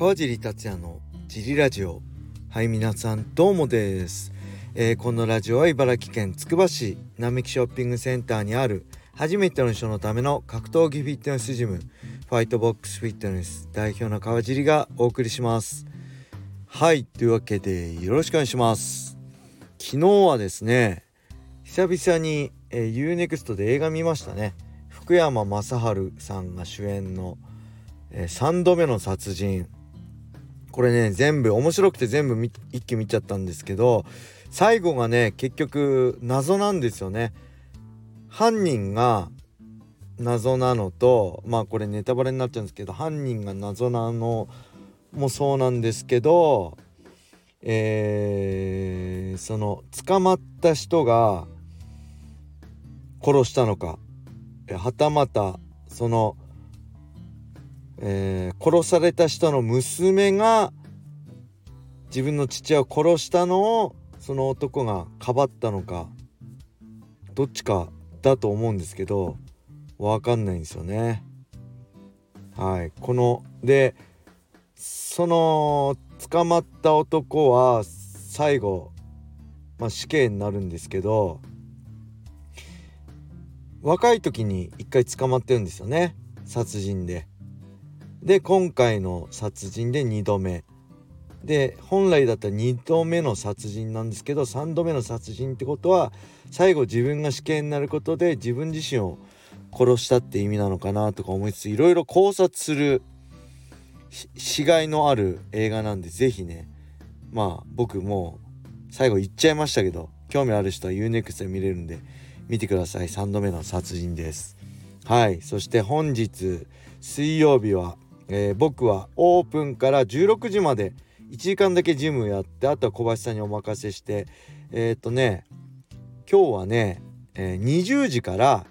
川尻達也のジリラジオ。はい皆さんどうもです、えー、このラジオは茨城県つくば市並木ショッピングセンターにある初めての人のための格闘技フィットネスジムファイトボックスフィットネス代表の川尻がお送りします。はいというわけでよろしくお願いします。昨日はですね久々に、えー、UNEXT で映画見ましたね。福山雅治さんが主演の、えー、3度目の殺人。これね全部面白くて全部一気見ちゃったんですけど最後がね結局謎なんですよね。犯人が謎なのとまあこれネタバレになっちゃうんですけど犯人が謎なのもそうなんですけどえー、その捕まった人が殺したのかはたまたそのえー、殺された人の娘が自分の父親を殺したのをその男がかばったのかどっちかだと思うんですけど分かんないんですよね。はいこのでその捕まった男は最後、まあ、死刑になるんですけど若い時に一回捕まってるんですよね殺人で。で今回の殺人で2度目。で本来だったら2度目の殺人なんですけど3度目の殺人ってことは最後自分が死刑になることで自分自身を殺したって意味なのかなとか思いつついろいろ考察するしがいのある映画なんで是非ね。まあ僕も最後言っちゃいましたけど興味ある人は UNEXT で見れるんで見てください。3度目の殺人です。はい。そして本日水曜日はえー、僕はオープンから16時まで1時間だけジムやってあとは小林さんにお任せしてえー、っとね今日はね、えー、20時から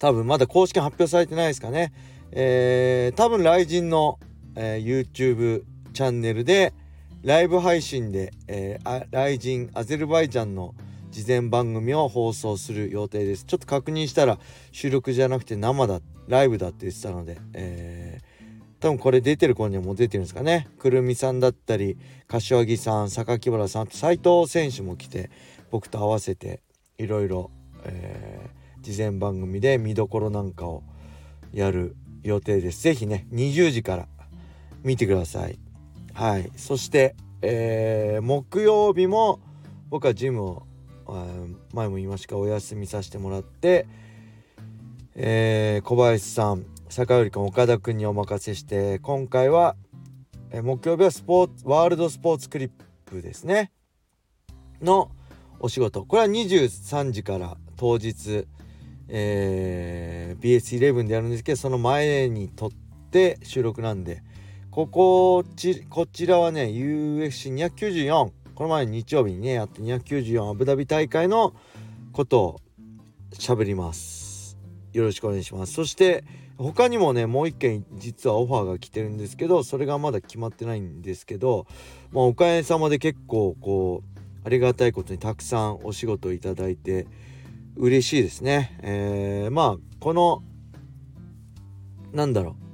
多分まだ公式発表されてないですかね。えー、多分雷神の、えー、YouTube チャンネルでライブ配信で、えー、雷神アゼルバイジャンの事前番組を放送する予定です。ちょっと確認したら収録じゃなくて生だライブだって言ってたので、え、多分これ出てる頃にはもう出てるんですかね。くるみさんだったり柏木さん榊原さんと斉藤選手も来て僕と合わせていろいろ事前番組で見どころなんかをやる予定です。是非ね20時から見てください。はい。そして、えー、木曜日も僕はジムを前も言いましたがお休みさせてもらって、えー、小林さん坂寄君岡田君にお任せして今回は、え、木曜日はスポーツワールドスポーツクリップですね。のお仕事。これは23時から当日、えー、BS11 でやるんですけどその前に撮って収録なんでここちこちらはね UFC294 この前日曜日にねやって294アブダビ大会のことを喋ります。よろしくお願いします。そして他にもねもう一件実はオファーが来てるんですけどそれがまだ決まってないんですけどまあおかげさまで結構こうありがたいことにたくさんお仕事をいただいて嬉しいですね。えー、まあこのなんだろう。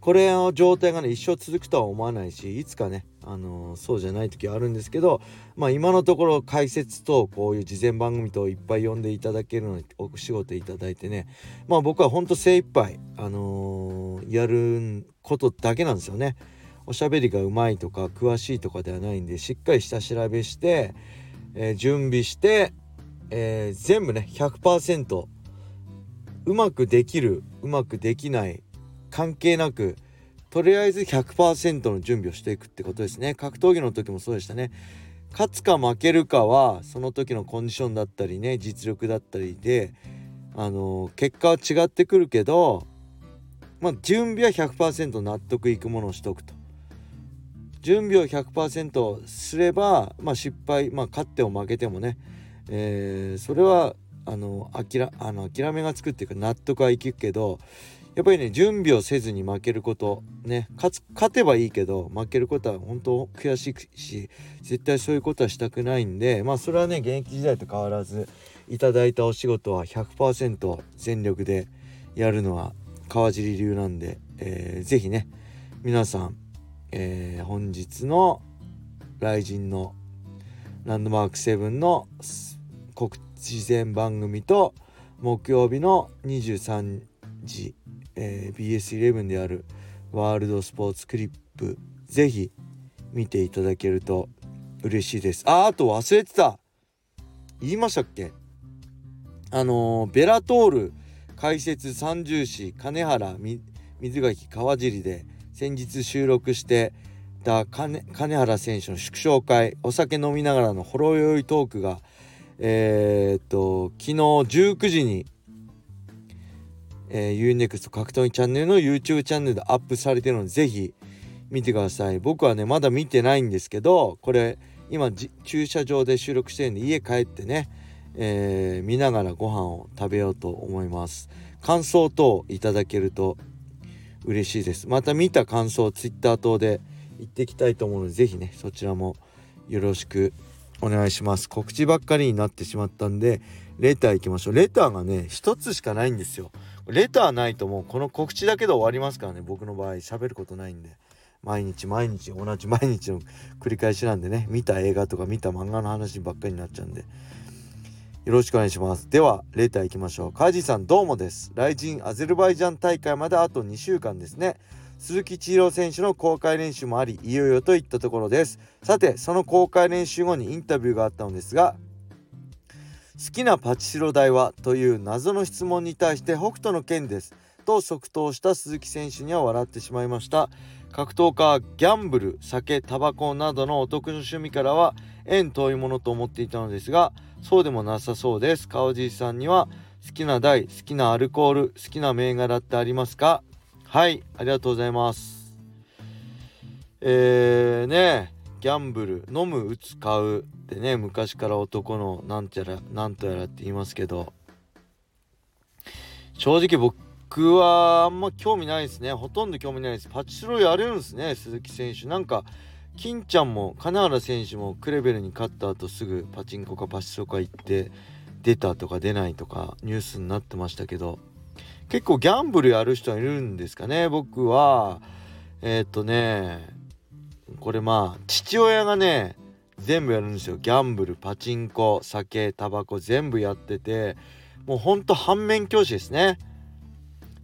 これの状態がね一生続くとは思わないしいつかねあの、そうじゃない時はあるんですけど、まあ、今のところ解説とこういう事前番組といっぱい呼んでいただけるのにお仕事いただいてねまあ僕はほんと精一杯あのー、やることだけなんですよね。おしゃべりがうまいとか詳しいとかではないんでしっかり下調べして、えー、準備して、え全部ね100%うまくできるうまくできない関係なくとりあえず100%の準備をしていくってことですね。格闘技の時もそうでしたね。勝つか負けるかはその時のコンディションだったりね実力だったりであの結果は違ってくるけどまあ準備は100%納得いくものをしとくと。準備を100%すればまあ失敗まあ勝っても負けてもね、えー、それはあの諦あの諦めがつくっていうか納得はいくけどやっぱりね準備をせずに負けることね勝てばいいけど負けることは本当悔しいし絶対そういうことはしたくないんでまあそれはね現役時代と変わらずいただいたお仕事は100%全力でやるのは川尻流なんで、えー、ぜひね皆さんえー、本日の雷神のランドマーク7の告知前番組と木曜日の23時、えー、BS11 であるワールドスポーツクリップぜひ見ていただけると嬉しいです。ああと忘れてた。言いましたっけ？あのー、ベラトール解説三重士金原水垣川尻で先日収録してた金原選手の祝勝会お酒飲みながらのほろ酔いトークがえー、っと昨日19時に、えー、UNEXT 格闘技チャンネルの YouTube チャンネルでアップされてるのでぜひ見てください。僕はねまだ見てないんですけどこれ今駐車場で収録してるんで家帰ってね、えー、見ながらご飯を食べようと思います。感想等いただけると嬉しいです。また見た感想を Twitter 等で言っていきたいと思うので是非ねそちらもよろしくお願いします。告知ばっかりになってしまったんでレター行きましょう。レターがね一つしかないんですよ。レターないともうこの告知だけで終わりますからね。僕の場合喋ることないんで。毎日毎日同じ毎日の繰り返しなんでね。見た映画とか見た漫画の話ばっかりになっちゃうんで。よろしくお願いします。ではレター行きましょう。カジさんどうもです。来人アゼルバイジャン大会まであと2週間ですね。鈴木千尋選手の公開練習もありいよいよといったところです。さてその公開練習後にインタビューがあったのですが好きなパチスロ台はという謎の質問に対して北斗の剣です。と即答した鈴木選手には笑ってしまいました。格闘家ギャンブル酒タバコなどのお得の趣味からは縁遠いものと思っていたのですがそうでもなさそうです。川尻さんには好きな台好きなアルコール好きな銘柄ってありますか？はいありがとうございます。えーねギャンブル飲む打つ買うってね昔から男のなんちゃらなんとやらって言いますけど。正直僕はあんま興味ないですね。ほとんど興味ないです。パチスロやるんですね鈴木選手。なんか金ちゃんも金原選手もクレベルに勝った後すぐパチンコかパチスロか行って出たとか出ないとかニュースになってましたけど。結構ギャンブルやる人はいるんですかね僕は。えー、っとねこれまあ父親がね全部やるんですよ。ギャンブルパチンコ酒タバコ全部やっててもうほんと反面教師ですね。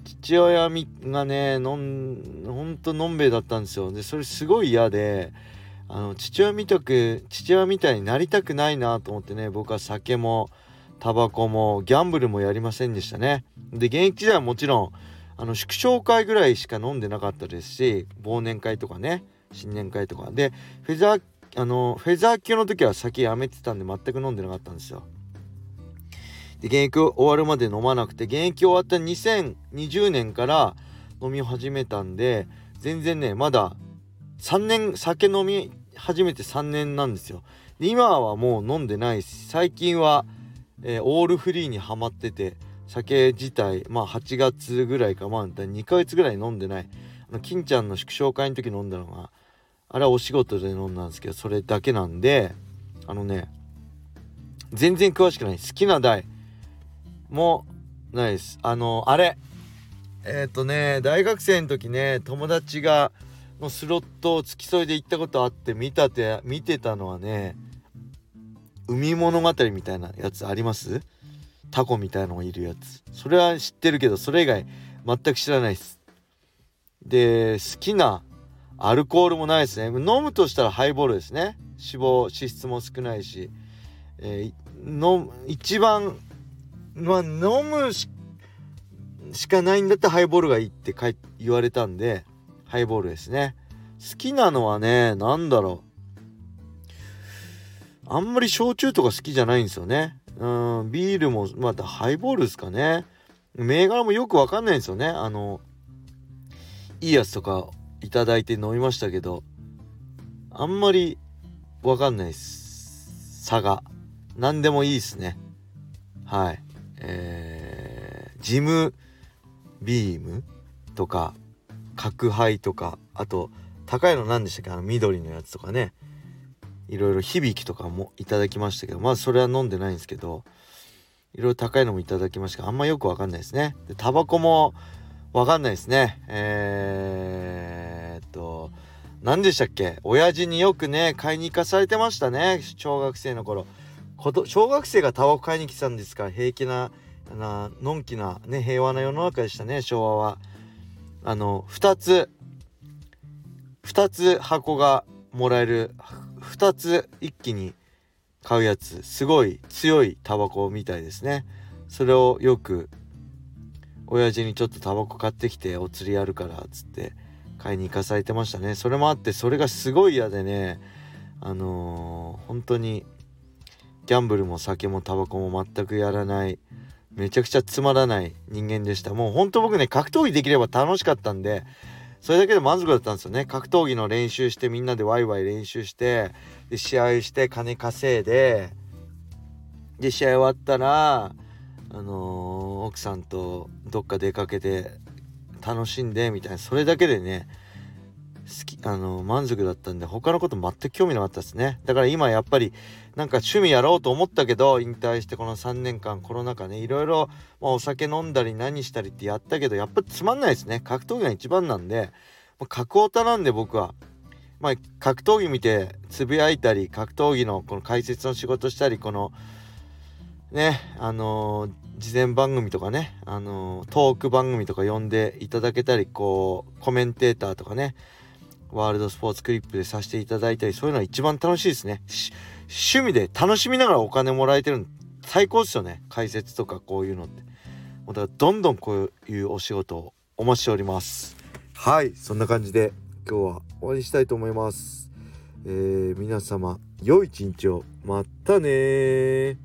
父親がねのんほんとのんべえだったんですよ。でそれすごい嫌であの父親みたく父親みたいになりたくないなと思ってね僕は酒もタバコもギャンブルもやりませんでしたね。で現役時代はもちろんあの祝勝会ぐらいしか飲んでなかったですし忘年会とかね。新年会とか。でフェザーあのフェザー級の時は酒やめてたんで全く飲んでなかったんですよ。で現役終わるまで飲まなくて現役終わった2020年から飲み始めたんで全然ねまだ3年酒飲み始めて3年なんですよ。で今はもう飲んでないし最近は、えー、オールフリーにはまってて酒自体まあ8月ぐらいかまあ2ヶ月ぐらい飲んでない。あの金ちゃんの祝勝会の時飲んだのがあれはお仕事で飲んだんですけどそれだけなんであのね全然詳しくない好きな台もないです。あの、あれ。えっ、ー、とね、大学生の時ね、友達が、のスロットを付き添いで行ったことあって見たて、見てたのはね、海物語みたいなやつあります？タコみたいのがいるやつ。それは知ってるけど、それ以外全く知らないです。で、好きなアルコールもないですね。飲むとしたらハイボールですね。脂肪、脂質も少ないし。えー、の一番まあ飲むしかないんだったらハイボールがいいって言われたんでハイボールですね好きなのはね何だろうあんまり焼酎とか好きじゃないんですよねうんビールもまたハイボールですかね銘柄もよくわかんないんですよねあのいいやつとかいただいて飲みましたけどあんまりわかんないです。差が。何でもいいですね。はい。えー、ジムビームとか角杯とかあと高いの何でしたっけ？あの緑のやつとかね。いろいろ響きとかもいただきましたけどまずそれは飲んでないんですけどいろいろ高いのもいただきましたけどあんまよくわかんないですね。でタバコもわかんないですね。えー、何でしたっけ？親父によくね買いに行かされてましたね。小学生の頃。小学生がタバコ買いに来たんですか？ら平気ななのんきなね平和な世の中でしたね昭和は。あの2つ2つ箱がもらえる2つ一気に買うやつ。すごい強いタバコみたいですね。それをよく親父にちょっとタバコ買ってきてお釣りやるからっつって。買いに行かされてましたね。それもあってそれがすごい嫌でねあのー、本当にギャンブルも酒もタバコも全くやらないめちゃくちゃつまらない人間でした。もうほんと僕ね格闘技できれば楽しかったんでそれだけで満足だったんですよね。格闘技の練習してみんなでワイワイ練習してで試合して金稼いでで試合終わったらあのー、奥さんとどっか出かけて楽しんでみたいなそれだけでね好きあの満足だったんで他のこと全く興味なかったですね。だから今やっぱりなんか趣味やろうと思ったけど引退してこの3年間コロナ禍ねいろいろ、まあ、お酒飲んだり何したりってやったけどやっぱつまんないですね。格闘技が一番なんで、まあ、格オタなんで僕は。まあ格闘技見てつぶやいたり格闘技のこの解説の仕事したりこのねあのー、事前番組とかねあの、トーク番組とか呼んでいただけたりこうコメンテーターとかねワールドスポーツクリップでさせていただいたりそういうのは一番楽しいですね。趣味で楽しみながらお金もらえてるの最高ですよね。解説とかこういうのって。だからどんどんこういうお仕事をお待ちしております。はいそんな感じで今日は終わりにしたいと思います。えー、皆様良い一日を。またね